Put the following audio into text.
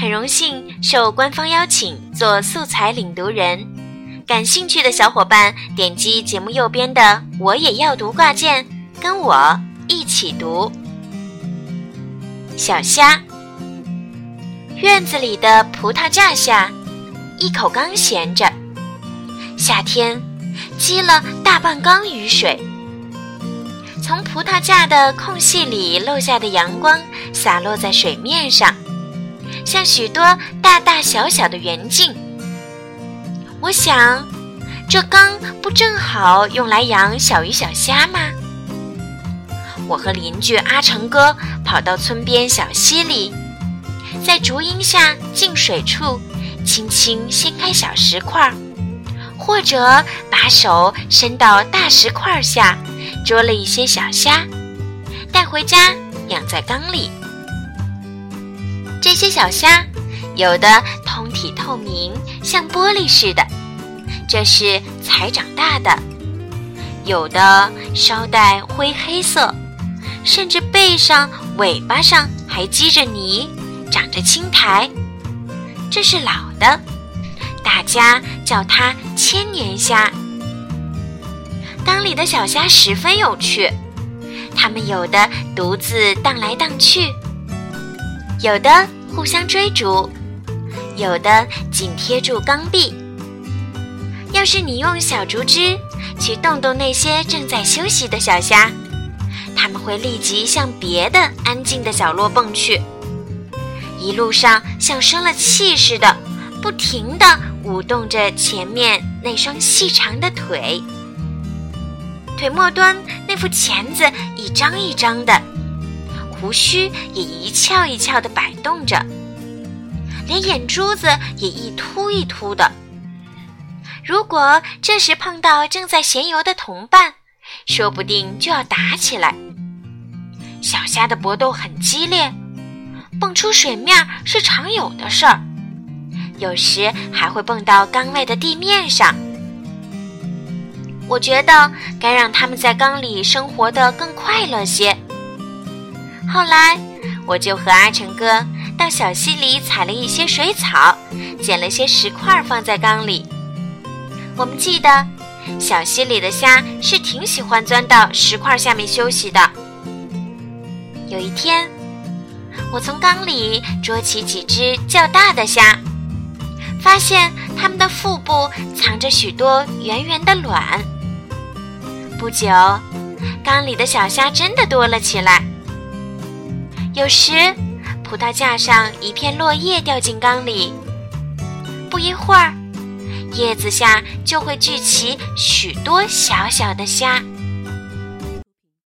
很荣幸受官方邀请做素材领读人，感兴趣的小伙伴点击节目右边的“我也要读”挂件，跟我一起读。小虾，院子里的葡萄架下，一口缸闲着，夏天积了大半缸雨水。从葡萄架的空隙里漏下的阳光洒落在水面上，像许多大大小小的圆镜。我想，这缸不正好用来养小鱼小虾吗？我和邻居阿成哥跑到村边小溪里，在竹荫下进水处，轻轻掀开小石块，或者把手伸到大石块下。捉了一些小虾，带回家养在缸里。些小虾有的通体透明，像玻璃似的，这是才长大的；有的稍带灰黑色，甚至背上、尾巴上还积着泥，长着青苔，这是老的。大家叫它千年虾。缸里的小虾十分有趣，它们有的独自荡来荡去，有的互相追逐，有的紧贴住缸壁。要是你用小竹枝去动动那些正在休息的小虾，它们会立即向别的安静的角落蹦去，一路上像生了气似的，不停地舞动着前面那双细长的腿。腿末端那副钳子一张一张的，胡须也一翘一翘的摆动着，连眼珠子也一凸一凸的。如果这时碰到正在闲游的同伴，说不定就要打起来。小虾的搏斗很激烈，蹦出水面是常有的事儿，有时还会蹦到缸外的地面上。我觉得该让他们在缸里生活的更快乐些。后来，我就和阿成哥到小溪里采了一些水草，捡了些石块放在缸里。我们记得，小溪里的虾是挺喜欢钻到石块下面休息的。有一天，我从缸里捉起几只较大的虾，发现它们的腹部藏着许多圆圆的卵。不久，缸里的小虾真的多了起来。有时，葡萄架上一片落叶掉进缸里，不一会儿，叶子下就会聚起许多小小的虾。